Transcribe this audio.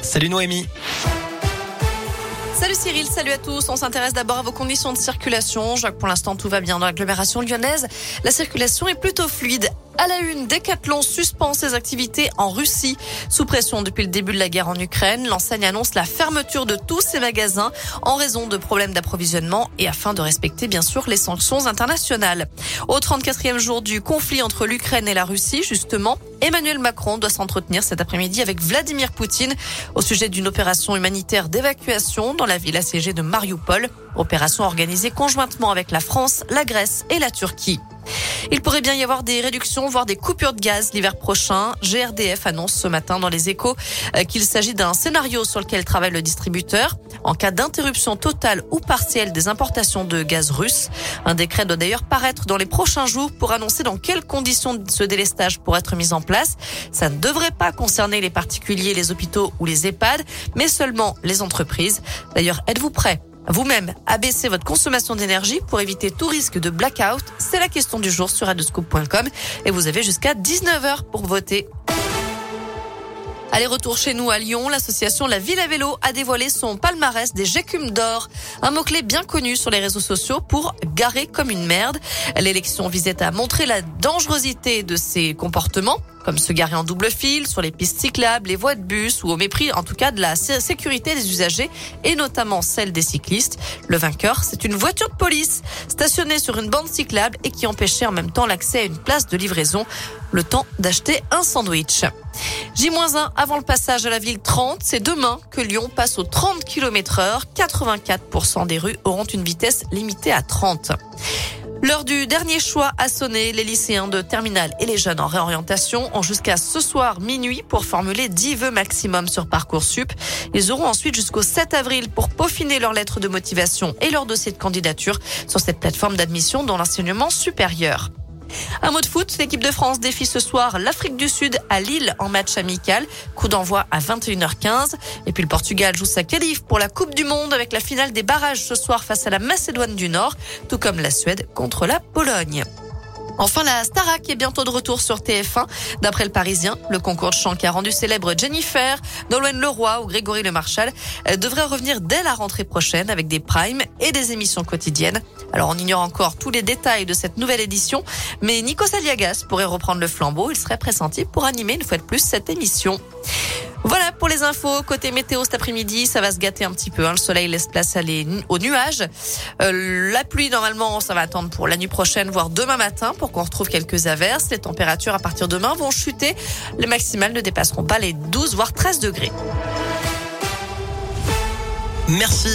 Salut Noémie. Salut Cyril, salut à tous. On s'intéresse d'abord à vos conditions de circulation. Que pour l'instant tout va bien dans l'agglomération lyonnaise. La circulation est plutôt fluide. À la une, Decathlon suspend ses activités en Russie. Sous pression depuis le début de la guerre en Ukraine, l'enseigne annonce la fermeture de tous ses magasins en raison de problèmes d'approvisionnement et afin de respecter bien sûr les sanctions internationales. Au 34e jour du conflit entre l'Ukraine et la Russie, justement, Emmanuel Macron doit s'entretenir cet après-midi avec Vladimir Poutine au sujet d'une opération humanitaire d'évacuation dans la ville assiégée de Mariupol, opération organisée conjointement avec la France, la Grèce et la Turquie. Il pourrait bien y avoir des réductions, voire des coupures de gaz l'hiver prochain. GRDF annonce ce matin dans les échos euh, qu'il s'agit d'un scénario sur lequel travaille le distributeur en cas d'interruption totale ou partielle des importations de gaz russe. Un décret doit d'ailleurs paraître dans les prochains jours pour annoncer dans quelles conditions ce délestage pourrait être mis en place. Ça ne devrait pas concerner les particuliers, les hôpitaux ou les EHPAD, mais seulement les entreprises. D'ailleurs, êtes-vous prêts vous-même abaisser votre consommation d'énergie pour éviter tout risque de blackout C'est la question du jour sur radescoop.com et vous avez jusqu'à 19h pour voter. Allez, retour chez nous à Lyon. L'association La Ville à Vélo a dévoilé son palmarès des Jécumes d'or. Un mot-clé bien connu sur les réseaux sociaux pour garer comme une merde. L'élection visait à montrer la dangerosité de ces comportements comme se garer en double fil sur les pistes cyclables, les voies de bus ou au mépris en tout cas de la sécurité des usagers et notamment celle des cyclistes. Le vainqueur, c'est une voiture de police stationnée sur une bande cyclable et qui empêchait en même temps l'accès à une place de livraison, le temps d'acheter un sandwich. J-1 avant le passage à la ville 30, c'est demain que Lyon passe aux 30 km heure. 84% des rues auront une vitesse limitée à 30. L'heure du dernier choix a sonné. Les lycéens de terminale et les jeunes en réorientation ont jusqu'à ce soir minuit pour formuler 10 vœux maximum sur Parcoursup. Ils auront ensuite jusqu'au 7 avril pour peaufiner leur lettre de motivation et leur dossier de candidature sur cette plateforme d'admission dans l'enseignement supérieur. Un mot de foot, l'équipe de France défie ce soir l'Afrique du Sud à Lille en match amical. Coup d'envoi à 21h15. Et puis le Portugal joue sa qualif pour la Coupe du Monde avec la finale des barrages ce soir face à la Macédoine du Nord, tout comme la Suède contre la Pologne. Enfin, la Starac est bientôt de retour sur TF1. D'après le Parisien, le concours de chant qui a rendu célèbre Jennifer, Nolwenn Leroy ou Grégory Le Marchal devrait revenir dès la rentrée prochaine avec des primes et des émissions quotidiennes. Alors, on ignore encore tous les détails de cette nouvelle édition, mais Nico Saliagas pourrait reprendre le flambeau. Il serait pressenti pour animer une fois de plus cette émission. Voilà pour les infos. Côté météo cet après-midi, ça va se gâter un petit peu. Hein. Le soleil laisse place à aux nuages. Euh, la pluie, normalement, ça va attendre pour la nuit prochaine, voire demain matin, pour qu'on retrouve quelques averses. Les températures à partir de demain vont chuter. Les maximales ne dépasseront pas les 12, voire 13 degrés. Merci.